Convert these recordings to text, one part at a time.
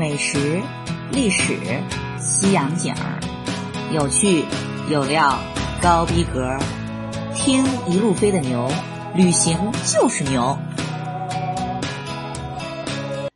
美食、历史、西洋景儿，有趣有料，高逼格。听一路飞的牛，旅行就是牛。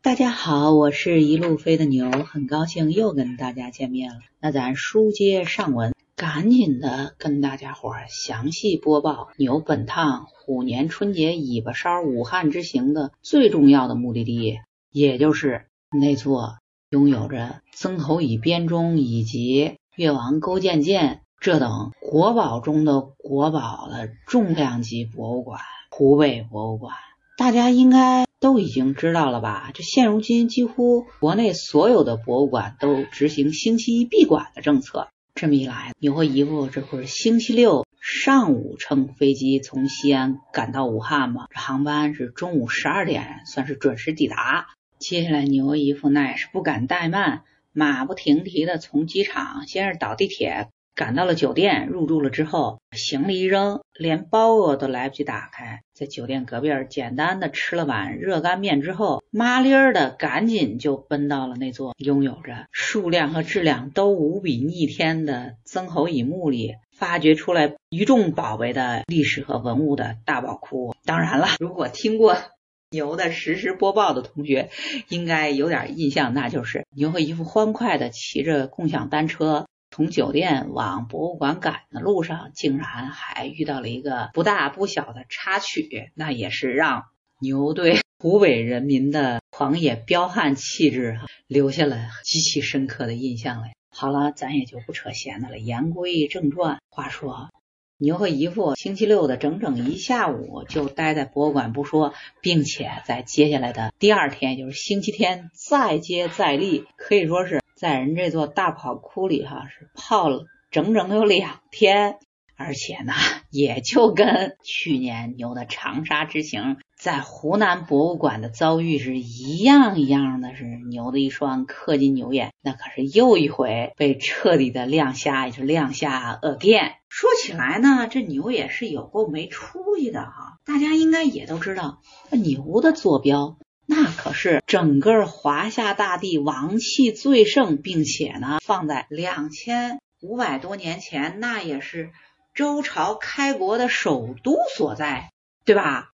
大家好，我是一路飞的牛，很高兴又跟大家见面了。那咱书接上文，赶紧的跟大家伙儿详细播报牛本趟虎年春节尾巴梢武汉之行的最重要的目的地，也就是那座拥有着曾侯乙编钟以及越王勾践剑这等国宝中的国宝的重量级博物馆——湖北博物馆。大家应该都已经知道了吧？这现如今几乎国内所有的博物馆都执行星期一闭馆的政策。这么一来，你和姨夫这不是星期六上午乘飞机从西安赶到武汉吗？这航班是中午十二点，算是准时抵达。接下来，牛姨夫那也是不敢怠慢，马不停蹄的从机场先是倒地铁。赶到了酒店，入住了之后，行李一扔，连包裹都来不及打开，在酒店隔壁简单的吃了碗热干面之后，麻利儿的赶紧就奔到了那座拥有着数量和质量都无比逆天的曾侯乙墓里，发掘出来一众宝贝的历史和文物的大宝库。当然了，如果听过牛的实时播报的同学，应该有点印象，那就是牛和一副欢快的骑着共享单车。从酒店往博物馆赶的路上，竟然还遇到了一个不大不小的插曲，那也是让牛对湖北人民的狂野彪悍气质留下了极其深刻的印象嘞。好了，咱也就不扯闲的了，言归正传。话说，牛和姨父星期六的整整一下午就待在博物馆不说，并且在接下来的第二天，就是星期天再接再厉，可以说是。在人这座大跑库里，哈是泡了整整有两天，而且呢，也就跟去年牛的长沙之行在湖南博物馆的遭遇是一样一样的，是牛的一双氪金牛眼，那可是又一回被彻底的亮瞎，也是亮瞎恶电。说起来呢，这牛也是有够没出息的哈，大家应该也都知道，牛的坐标。那可是整个华夏大地王气最盛，并且呢，放在两千五百多年前，那也是周朝开国的首都所在，对吧？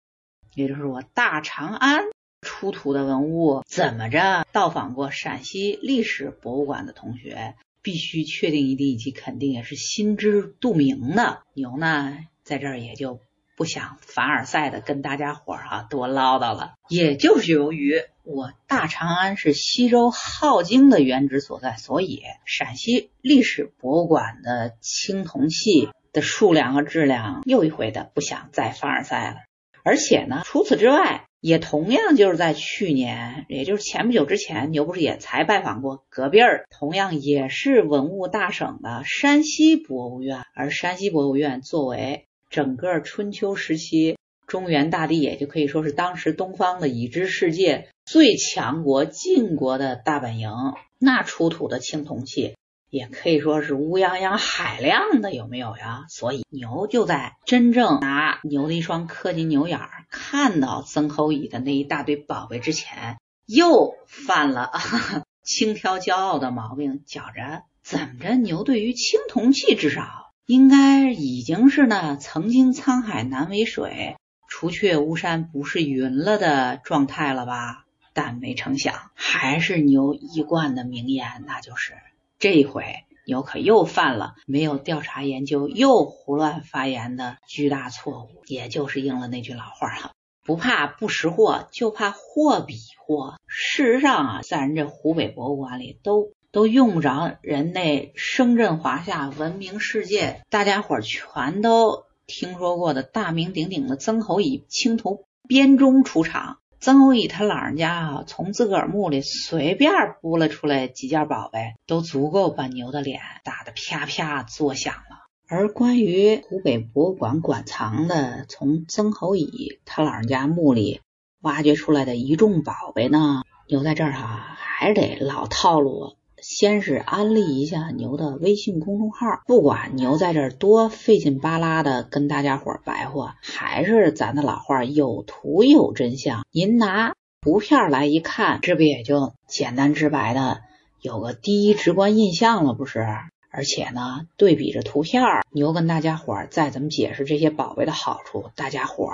也就是我大长安出土的文物，怎么着？到访过陕西历史博物馆的同学，必须确定一定以及肯定，也是心知肚明的。牛呢，在这儿也就。不想凡尔赛的跟大家伙儿哈多唠叨了，也就是由于我大长安是西周镐京的原址所在，所以陕西历史博物馆的青铜器的数量和质量又一回的不想再凡尔赛了。而且呢，除此之外，也同样就是在去年，也就是前不久之前，牛不是也才拜访过隔壁儿，同样也是文物大省的山西博物院，而山西博物院作为。整个春秋时期，中原大地也就可以说是当时东方的已知世界最强国晋国的大本营。那出土的青铜器也可以说是乌泱泱海量的，有没有呀？所以牛就在真正拿牛的一双氪金牛眼儿看到曾侯乙的那一大堆宝贝之前，又犯了 轻佻骄傲的毛病，觉着怎么着牛对于青铜器至少。应该已经是那曾经沧海难为水，除却巫山不是云了的状态了吧？但没成想，还是牛一贯的名言，那就是这一回牛可又犯了没有调查研究又胡乱发言的巨大错误。也就是应了那句老话哈，不怕不识货，就怕货比货。事实上啊，在人这湖北博物馆里都。都用不着人那声震华夏、闻名世界、大家伙全都听说过的大名鼎鼎的曾侯乙青铜编钟出场。曾侯乙他老人家啊，从自个儿墓里随便拨了出来几件宝贝，都足够把牛的脸打得啪啪作响了。而关于湖北博物馆馆藏的从曾侯乙他老人家墓里挖掘出来的一众宝贝呢，留在这儿哈，还得老套路。先是安利一下牛的微信公众号，不管牛在这多费劲巴拉的跟大家伙白话，还是咱的老话，有图有真相。您拿图片来一看，这不也就简单直白的有个第一直观印象了，不是？而且呢，对比着图片，牛跟大家伙再怎么解释这些宝贝的好处，大家伙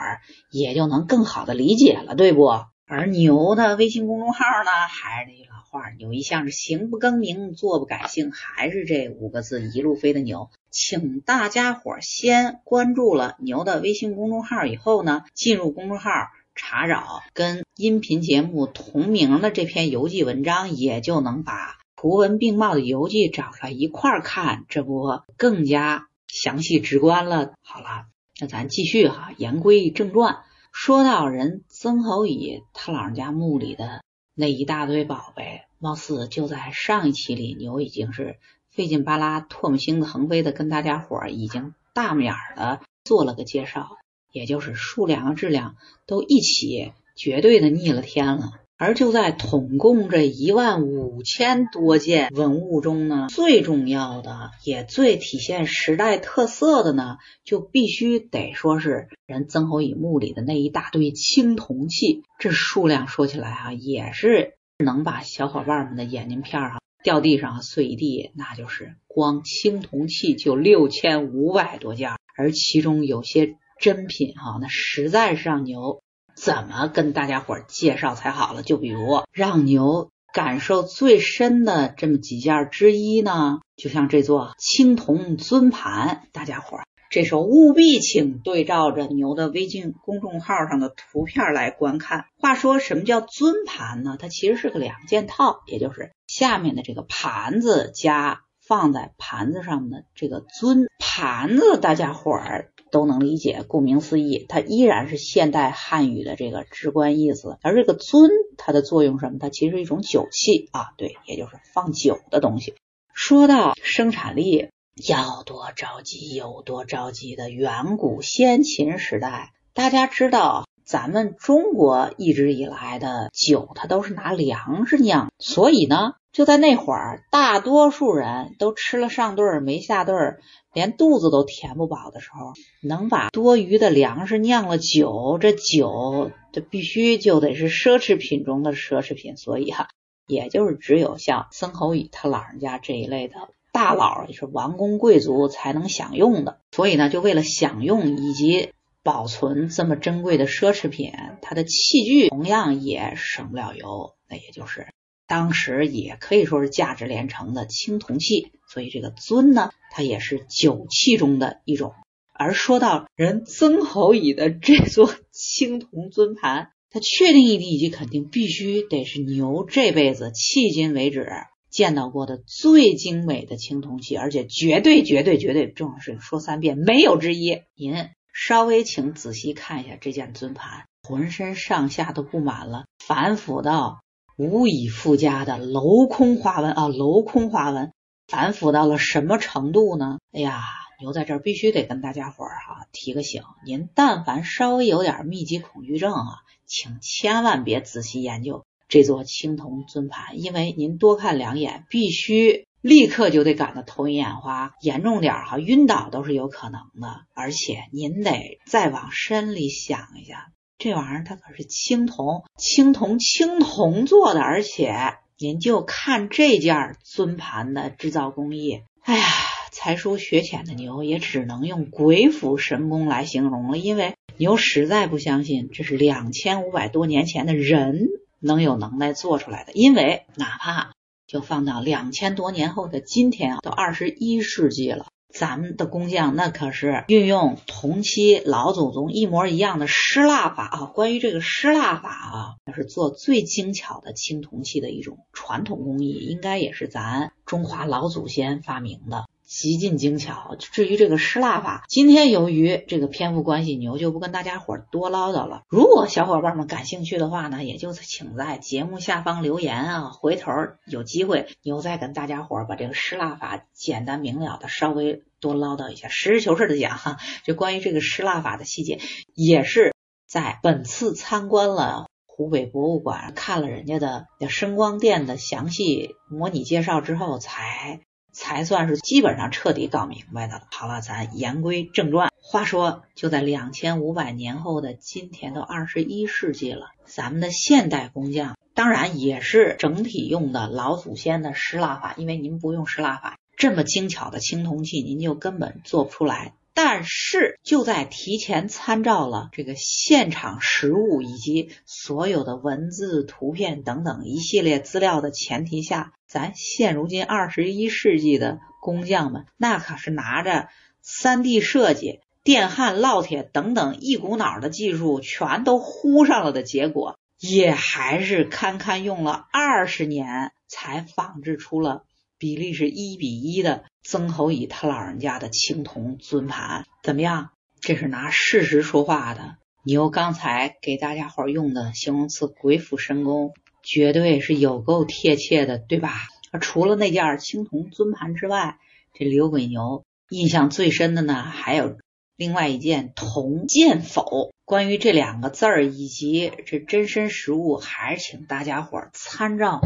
也就能更好的理解了，对不？而牛的微信公众号呢，还是那句老话，牛一向是行不更名，坐不改姓，还是这五个字，一路飞的牛。请大家伙先关注了牛的微信公众号以后呢，进入公众号查找跟音频节目同名的这篇游记文章，也就能把图文并茂的游记找出来一块儿看，这不更加详细直观了。好了，那咱继续哈，言归正传。说到人曾侯乙他老人家墓里的那一大堆宝贝，貌似就在上一期里，牛已经是费劲巴拉、唾沫星子横飞的跟大家伙儿已经大面儿的做了个介绍，也就是数量和质量都一起绝对的逆了天了。而就在统共这一万五千多件文物中呢，最重要的也最体现时代特色的呢，就必须得说是人曾侯乙墓里的那一大堆青铜器。这数量说起来啊，也是能把小伙伴们的眼镜片啊掉地上碎一地。那就是光青铜器就六千五百多件，而其中有些珍品哈，那实在是让牛。怎么跟大家伙介绍才好了？就比如让牛感受最深的这么几件之一呢，就像这座青铜尊盘，大家伙这时候务必请对照着牛的微信公众号上的图片来观看。话说什么叫尊盘呢？它其实是个两件套，也就是下面的这个盘子加放在盘子上的这个尊盘子，大家伙儿。都能理解，顾名思义，它依然是现代汉语的这个直观意思。而这个尊，它的作用什么？它其实是一种酒器啊，对，也就是放酒的东西。说到生产力，要多着急有多着急的远古先秦时代，大家知道，咱们中国一直以来的酒，它都是拿粮食酿，所以呢。就在那会儿，大多数人都吃了上顿没下顿，连肚子都填不饱的时候，能把多余的粮食酿了酒，这酒这必须就得是奢侈品中的奢侈品。所以哈，也就是只有像曾侯乙他老人家这一类的大佬，也是王公贵族才能享用的。所以呢，就为了享用以及保存这么珍贵的奢侈品，它的器具同样也省不了油，那也就是。当时也可以说是价值连城的青铜器，所以这个尊呢，它也是酒器中的一种。而说到人曾侯乙的这座青铜尊盘，它确定一点以及肯定必须得是牛这辈子迄今为止见到过的最精美的青铜器，而且绝对绝对绝对，重要是说三遍没有之一。您稍微请仔细看一下这件尊盘，浑身上下都布满了繁复到。无以复加的镂空花纹啊，镂空花纹反腐到了什么程度呢？哎呀，牛在这儿必须得跟大家伙儿哈提个醒，您但凡稍微有点密集恐惧症啊，请千万别仔细研究这座青铜尊盘，因为您多看两眼，必须立刻就得感到头晕眼花，严重点哈晕倒都是有可能的，而且您得再往深里想一下。这玩意儿它可是青铜，青铜青铜做的，而且您就看这件尊盘的制造工艺，哎呀，才疏学浅的牛也只能用鬼斧神工来形容了，因为牛实在不相信这是两千五百多年前的人能有能耐做出来的，因为哪怕就放到两千多年后的今天啊，都二十一世纪了。咱们的工匠那可是运用同期老祖宗一模一样的失蜡法啊！关于这个失蜡法啊，那是做最精巧的青铜器的一种传统工艺，应该也是咱中华老祖先发明的。极尽精巧。至于这个失蜡法，今天由于这个篇幅关系，牛就不跟大家伙多唠叨了。如果小伙伴们感兴趣的话呢，也就请在节目下方留言啊，回头有机会牛再跟大家伙把这个失蜡法简单明了的稍微多唠叨一下，实事求是的讲哈。就关于这个失蜡法的细节，也是在本次参观了湖北博物馆，看了人家的声光电的详细模拟介绍之后才。才算是基本上彻底搞明白的了。好了，咱言归正传。话说，就在两千五百年后的今天，都二十一世纪了，咱们的现代工匠当然也是整体用的老祖先的失蜡法，因为您不用失蜡法，这么精巧的青铜器，您就根本做不出来。但是就在提前参照了这个现场实物以及所有的文字、图片等等一系列资料的前提下，咱现如今二十一世纪的工匠们，那可是拿着三 D 设计、电焊、烙铁等等一股脑的技术全都呼上了的结果，也还是堪堪用了二十年才仿制出了。比例是一比一的，曾侯乙他老人家的青铜尊盘怎么样？这是拿事实说话的。你用刚才给大家伙用的形容词“鬼斧神工”，绝对是有够贴切的，对吧？除了那件青铜尊盘之外，这刘鬼牛印象最深的呢，还有另外一件铜剑否。关于这两个字儿以及这真身实物，还是请大家伙参照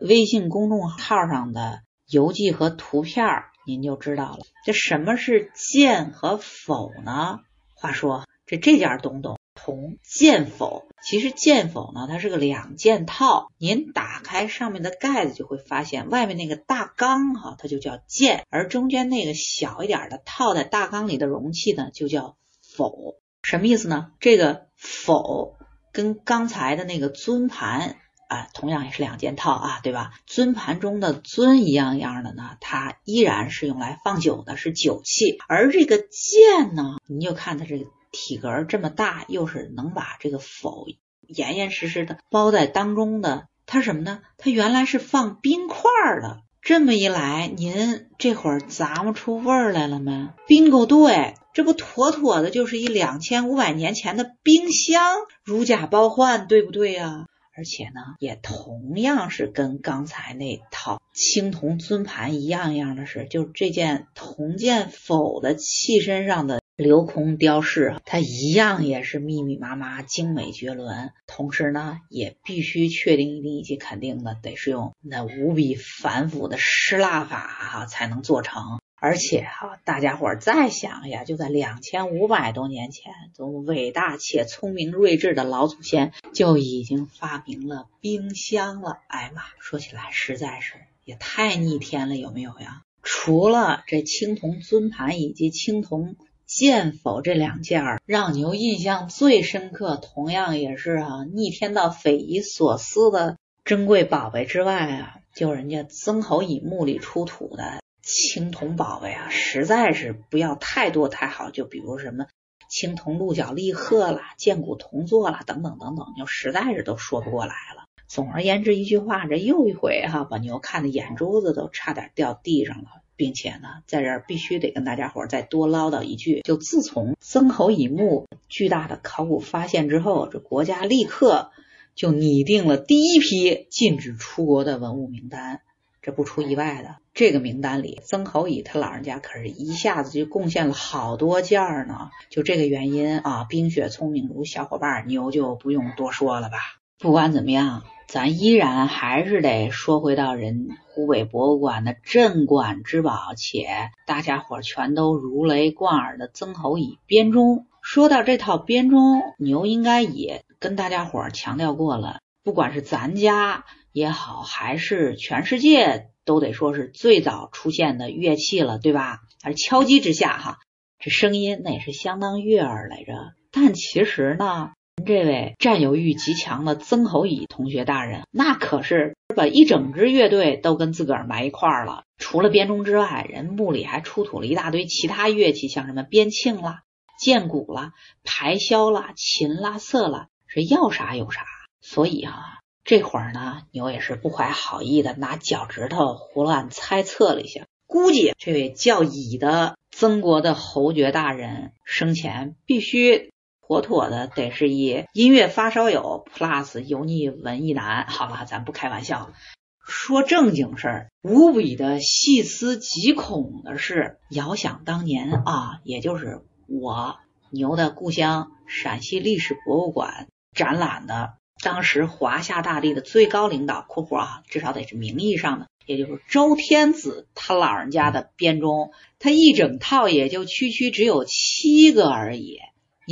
微信公众号上的。游记和图片，您就知道了。这什么是剑和否呢？话说这这件东东铜剑否，其实剑否呢，它是个两件套。您打开上面的盖子，就会发现外面那个大缸哈，它就叫剑，而中间那个小一点的套在大缸里的容器呢，就叫否。什么意思呢？这个否跟刚才的那个尊盘。啊，同样也是两件套啊，对吧？尊盘中的尊一样样的呢，它依然是用来放酒的，是酒器。而这个剑呢，你就看它这个体格这么大，又是能把这个否严严实实的包在当中的，它什么呢？它原来是放冰块的。这么一来，您这会儿咂摸出味儿来了吗？bingo，对，这不妥妥的就是一两千五百年前的冰箱，如假包换，对不对呀？而且呢，也同样是跟刚才那套青铜尊盘一样一样的是，就这件铜剑否的器身上的镂空雕饰，它一样也是密密麻麻、精美绝伦。同时呢，也必须确定一定以及肯定的，得是用那无比繁复的失蜡法哈才能做成。而且哈，大家伙再想呀，就在两千五百多年前，从伟大且聪明睿智的老祖先就已经发明了冰箱了。哎妈，说起来实在是也太逆天了，有没有呀？除了这青铜尊盘以及青铜剑否这两件儿让牛印象最深刻，同样也是啊逆天到匪夷所思的珍贵宝贝之外啊，就人家曾侯乙墓里出土的。青铜宝贝啊，实在是不要太多太好。就比如什么青铜鹿角立鹤啦、剑骨铜座啦等等等等，就实在是都说不过来了。总而言之，一句话，这又一回哈，把牛看的眼珠子都差点掉地上了。并且呢，在这儿必须得跟大家伙再多唠叨一句：就自从曾侯乙墓巨大的考古发现之后，这国家立刻就拟定了第一批禁止出国的文物名单。这不出意外的，这个名单里，曾侯乙他老人家可是一下子就贡献了好多件呢。就这个原因啊，冰雪聪明如小伙伴牛就不用多说了吧。不管怎么样，咱依然还是得说回到人湖北博物馆的镇馆之宝，且大家伙全都如雷贯耳的曾侯乙编钟。说到这套编钟，牛应该也跟大家伙强调过了，不管是咱家。也好，还是全世界都得说是最早出现的乐器了，对吧？还是敲击之下哈，这声音那也是相当悦耳来着。但其实呢，这位占有欲极强的曾侯乙同学大人，那可是把一整支乐队都跟自个儿埋一块儿了。除了编钟之外，人墓里还出土了一大堆其他乐器，像什么边磬啦、剑鼓啦、排箫啦、琴啦、瑟啦，是要啥有啥。所以啊。这会儿呢，牛也是不怀好意的，拿脚趾头胡乱猜测了一下，估计这位叫乙的曾国的侯爵大人生前必须妥妥的得是一音乐发烧友 plus 油腻文艺男。好了，咱不开玩笑，说正经事儿。无比的细思极恐的是，遥想当年啊，也就是我牛的故乡陕西历史博物馆展览的。当时华夏大地的最高领导（括弧啊，至少得是名义上的）也就是周天子他老人家的编钟，他一整套也就区区只有七个而已。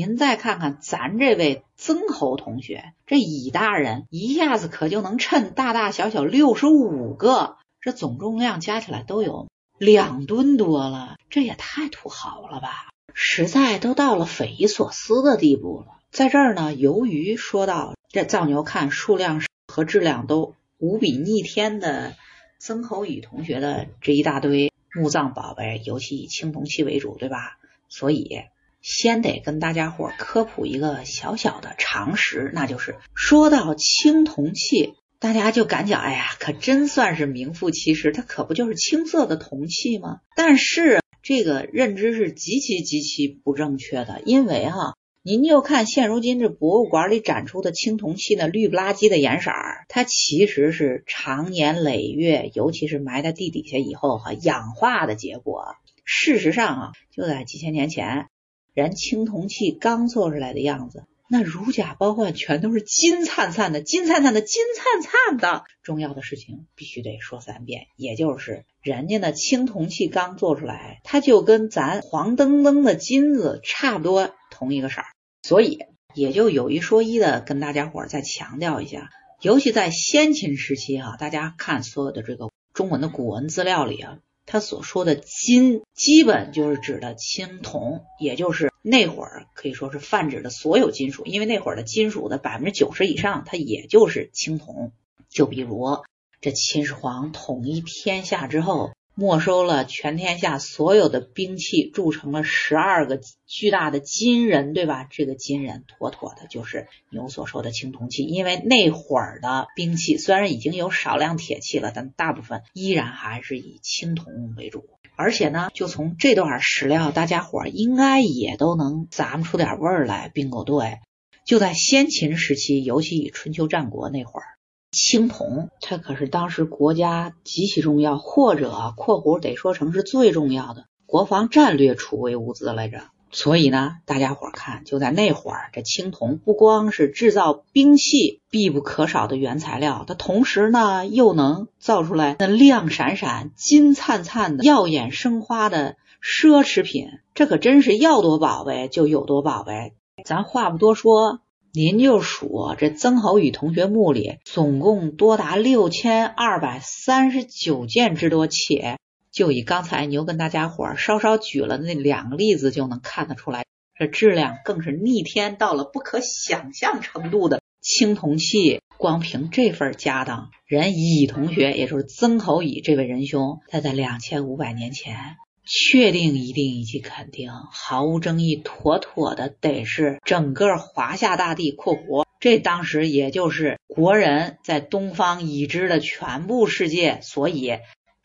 您再看看咱这位曾侯同学，这乙大人一下子可就能称大大小小六十五个，这总重量加起来都有两吨多了，这也太土豪了吧！实在都到了匪夷所思的地步了。在这儿呢，由于说到这造牛看数量和质量都无比逆天的曾侯乙同学的这一大堆墓葬宝贝，尤其以青铜器为主，对吧？所以。先得跟大家伙科普一个小小的常识，那就是说到青铜器，大家就感觉哎呀，可真算是名副其实，它可不就是青色的铜器吗？但是这个认知是极其极其不正确的，因为哈，您就看现如今这博物馆里展出的青铜器那绿不拉几的颜色，它其实是长年累月，尤其是埋在地底下以后哈氧化的结果。事实上啊，就在几千年前。人青铜器刚做出来的样子，那如假包换，全都是金灿灿的，金灿灿的，金灿灿的。重要的事情必须得说三遍，也就是人家的青铜器刚做出来，它就跟咱黄澄澄的金子差不多同一个色儿。所以也就有一说一的跟大家伙再强调一下，尤其在先秦时期哈，大家看所有的这个中文的古文资料里啊。他所说的金，基本就是指的青铜，也就是那会儿可以说是泛指的所有金属，因为那会儿的金属的百分之九十以上，它也就是青铜。就比如这秦始皇统一天下之后。没收了全天下所有的兵器，铸成了十二个巨大的金人，对吧？这个金人妥妥的就是牛所说的青铜器，因为那会儿的兵器虽然已经有少量铁器了，但大部分依然还是以青铜为主。而且呢，就从这段史料，大家伙应该也都能咂摸出点味儿来，并不对。就在先秦时期，尤其以春秋战国那会儿。青铜，它可是当时国家极其重要，或者（括弧）得说成是最重要的国防战略储备物资来着。所以呢，大家伙看，就在那会儿，这青铜不光是制造兵器必不可少的原材料，它同时呢又能造出来那亮闪闪、金灿灿的、耀眼生花的奢侈品。这可真是要多宝贝就有多宝贝。咱话不多说。您就数这曾侯乙同学墓里总共多达六千二百三十九件之多，且就以刚才牛跟大家伙稍稍举了那两个例子就能看得出来，这质量更是逆天到了不可想象程度的青铜器。光凭这份家当，人乙同学，也就是曾侯乙这位仁兄，他在两千五百年前。确定、一定以及肯定，毫无争议，妥妥的得是整个华夏大地（括弧）这当时也就是国人在东方已知的全部世界，所以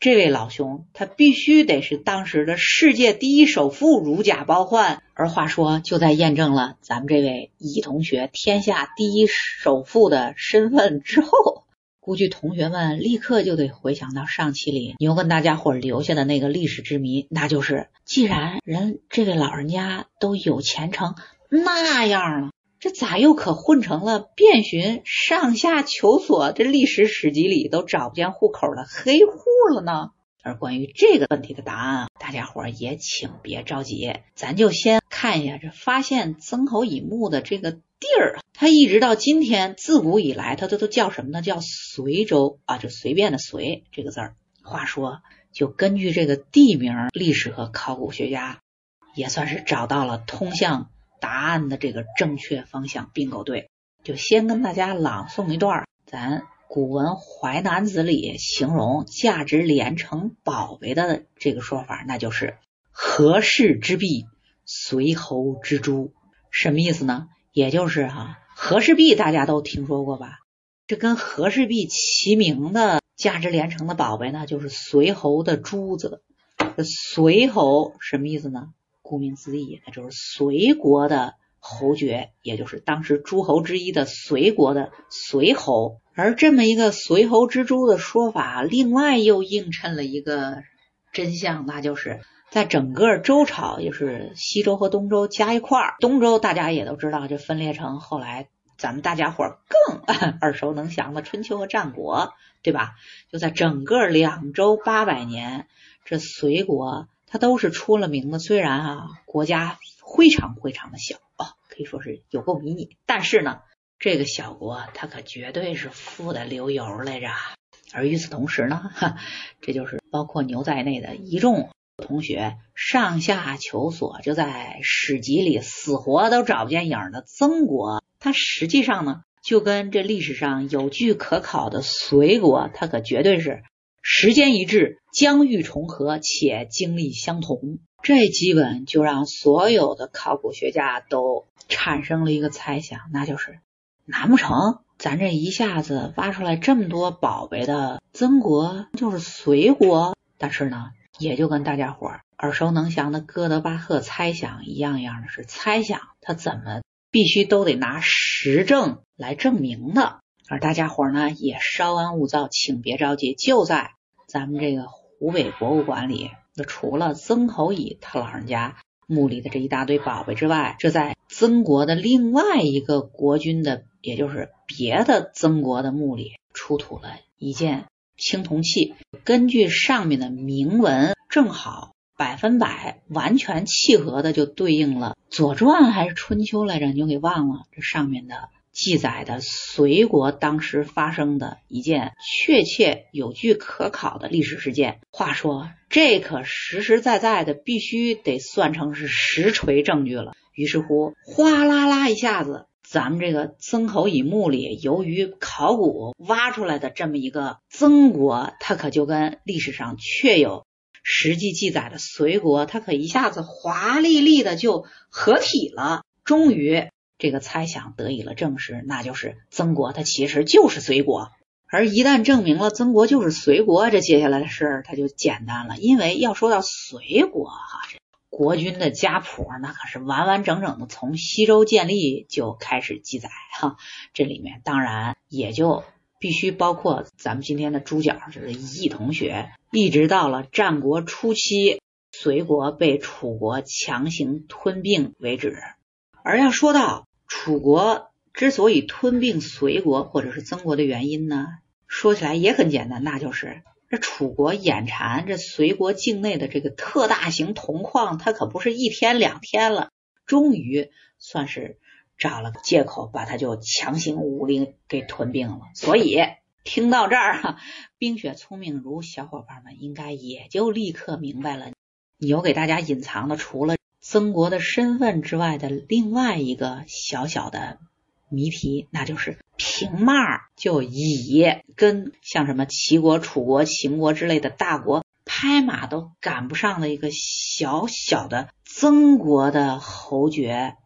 这位老兄他必须得是当时的世界第一首富，如假包换。而话说，就在验证了咱们这位乙同学天下第一首富的身份之后。估计同学们立刻就得回想到上期里牛跟大家伙留下的那个历史之谜，那就是既然人这位老人家都有钱成那样了，这咋又可混成了遍寻上下求索这历史史籍里都找不见户口的黑户了呢？而关于这个问题的答案，大家伙也请别着急，咱就先看一下这发现曾侯乙墓的这个地儿。它一直到今天，自古以来，它都都叫什么呢？叫随州啊，就随便的随这个字儿。话说，就根据这个地名，历史和考古学家也算是找到了通向答案的这个正确方向并购队。就先跟大家朗诵一段咱。古文《淮南子》里形容价值连城宝贝的这个说法，那就是和氏之璧，随侯之珠。什么意思呢？也就是哈和氏璧，大家都听说过吧？这跟和氏璧齐名的价值连城的宝贝呢，就是随侯的珠子。随侯什么意思呢？顾名思义，那就是随国的侯爵，也就是当时诸侯之一的随国的随侯。而这么一个随侯之珠的说法，另外又映衬了一个真相，那就是在整个周朝，就是西周和东周加一块儿，东周大家也都知道，就分裂成后来咱们大家伙更 耳熟能详的春秋和战国，对吧？就在整个两周八百年，这隋国它都是出了名的。虽然啊，国家非常非常的小哦，可以说是有够迷你，但是呢，这个小国它可绝对是富的流油来着。而与此同时呢，哈，这就是包括牛在内的一众同学上下求索，就在史籍里死活都找不见影的曾国，它实际上呢，就跟这历史上有据可考的隋国，它可绝对是时间一致、疆域重合且经历相同。这基本就让所有的考古学家都产生了一个猜想，那就是难不成？咱这一下子挖出来这么多宝贝的曾国就是隋国，但是呢，也就跟大家伙儿耳熟能详的哥德巴赫猜想一样一样的是猜想，他怎么必须都得拿实证来证明的。而大家伙儿呢也稍安勿躁，请别着急，就在咱们这个湖北博物馆里，那除了曾侯乙他老人家墓里的这一大堆宝贝之外，这在曾国的另外一个国君的。也就是别的曾国的墓里出土了一件青铜器，根据上面的铭文，正好百分百完全契合的就对应了《左传》还是《春秋》来着？你就给忘了这上面的记载的隋国当时发生的一件确切有据可考的历史事件。话说这可实实在在的，必须得算成是实锤证据了。于是乎，哗啦啦一下子。咱们这个曾侯乙墓里，由于考古挖出来的这么一个曾国，它可就跟历史上确有实际记载的隋国，它可一下子华丽丽的就合体了。终于，这个猜想得以了证实，那就是曾国它其实就是隋国。而一旦证明了曾国就是隋国，这接下来的事儿它就简单了，因为要说到隋国哈这。国君的家谱那可是完完整整的从西周建立就开始记载哈，这里面当然也就必须包括咱们今天的主角就是易同学，一直到了战国初期，隋国被楚国强行吞并为止。而要说到楚国之所以吞并隋国或者是曾国的原因呢，说起来也很简单，那就是。这楚国眼馋这隋国境内的这个特大型铜矿，它可不是一天两天了，终于算是找了个借口，把它就强行武力给吞并了。所以听到这儿哈，冰雪聪明如小伙伴们应该也就立刻明白了，有给大家隐藏的除了曾国的身份之外的另外一个小小的。谜题，那就是平骂就以跟像什么齐国、楚国、秦国之类的大国拍马都赶不上的一个小小的曾国的侯爵，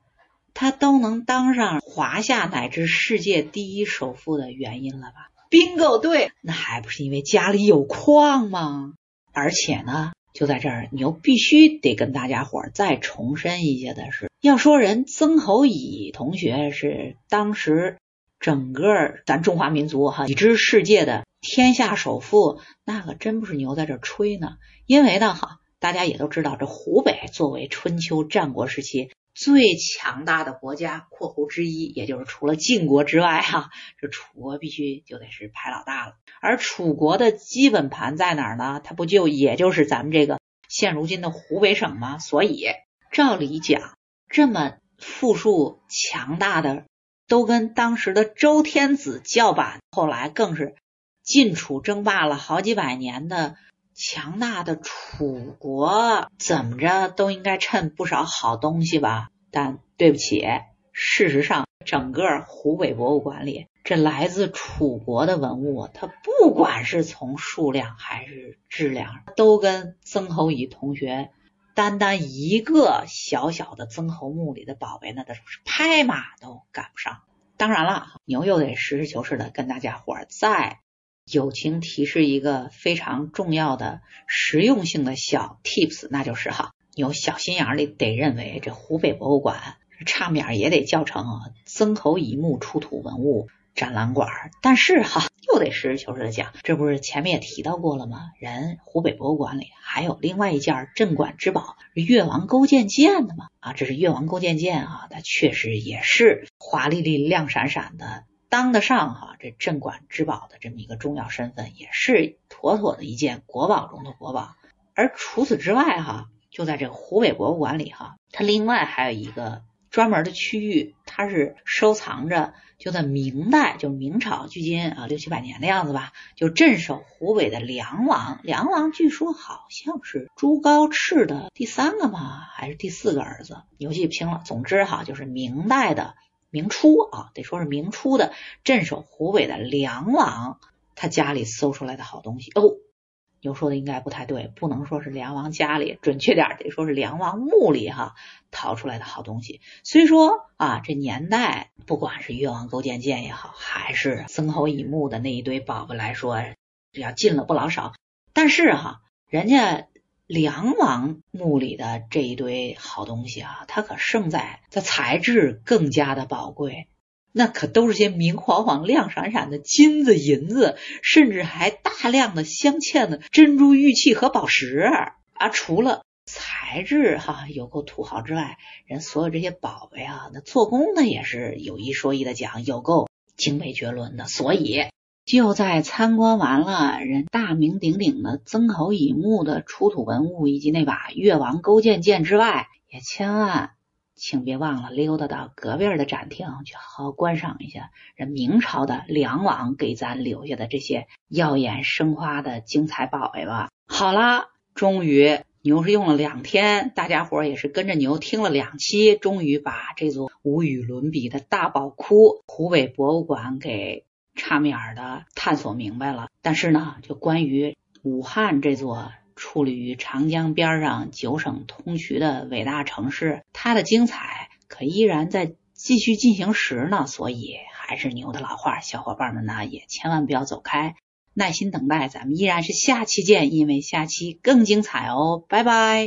他都能当上华夏乃至世界第一首富的原因了吧？bingo，对，那还不是因为家里有矿吗？而且呢？就在这儿，你又必须得跟大家伙再重申一下的是，要说人曾侯乙同学是当时整个咱中华民族哈已知世界的天下首富，那可真不是牛在这吹呢。因为呢哈，大家也都知道，这湖北作为春秋战国时期。最强大的国家（括弧之一），也就是除了晋国之外，哈，这楚国必须就得是排老大了。而楚国的基本盘在哪儿呢？它不就也就是咱们这个现如今的湖北省吗？所以照理讲，这么富庶强大的，都跟当时的周天子叫板，后来更是晋楚争霸了好几百年的。强大的楚国怎么着都应该趁不少好东西吧？但对不起，事实上，整个湖北博物馆里，这来自楚国的文物，它不管是从数量还是质量，都跟曾侯乙同学单单一个小小的曾侯墓里的宝贝，那都是拍马都赶不上。当然了，牛又得实事求是的跟大家伙儿再。友情提示一个非常重要的实用性的小 tips，那就是哈，有小心眼里得认为这湖北博物馆差面也得叫成曾侯乙墓出土文物展览馆。但是哈，又得实事求是的讲，这不是前面也提到过了吗？人湖北博物馆里还有另外一件镇馆之宝——越王勾践剑的嘛？啊，这是越王勾践剑啊，它确实也是华丽丽、亮闪闪的，当得上哈这镇馆之宝的这么一个重要身份，也是妥妥的一件国宝中的国宝。而除此之外哈，就在这个湖北博物馆里哈，它另外还有一个。专门的区域，它是收藏着就在明代，就明朝，距今啊六七百年的样子吧。就镇守湖北的梁王，梁王据说好像是朱高炽的第三个嘛，还是第四个儿子，我记不清了。总之哈，就是明代的明初啊，得说是明初的镇守湖北的梁王，他家里搜出来的好东西哦。牛说的应该不太对，不能说是梁王家里，准确点得说是梁王墓里哈淘出来的好东西。虽说啊，这年代不管是越王勾践剑也好，还是曾侯乙墓的那一堆宝贝来说，要进了不老少。但是哈，人家梁王墓里的这一堆好东西啊，它可胜在它材质更加的宝贵。那可都是些明晃晃、亮闪闪的金子、银子，甚至还大量的镶嵌的珍珠、玉器和宝石啊！除了材质哈有够土豪之外，人所有这些宝贝啊，那做工呢也是有一说一的讲，有够精美绝伦的。所以就在参观完了人大名鼎鼎的曾侯乙墓的出土文物以及那把越王勾践剑之外，也千万。请别忘了溜达到隔壁的展厅去好好观赏一下人明朝的梁王给咱留下的这些耀眼生花的精彩宝贝吧。好了，终于牛是用了两天，大家伙也是跟着牛听了两期，终于把这座无与伦比的大宝窟湖北博物馆给差面的探索明白了。但是呢，就关于武汉这座。矗立于长江边上、九省通衢的伟大城市，它的精彩可依然在继续进行时呢。所以还是牛的老话，小伙伴们呢也千万不要走开，耐心等待，咱们依然是下期见，因为下期更精彩哦，拜拜。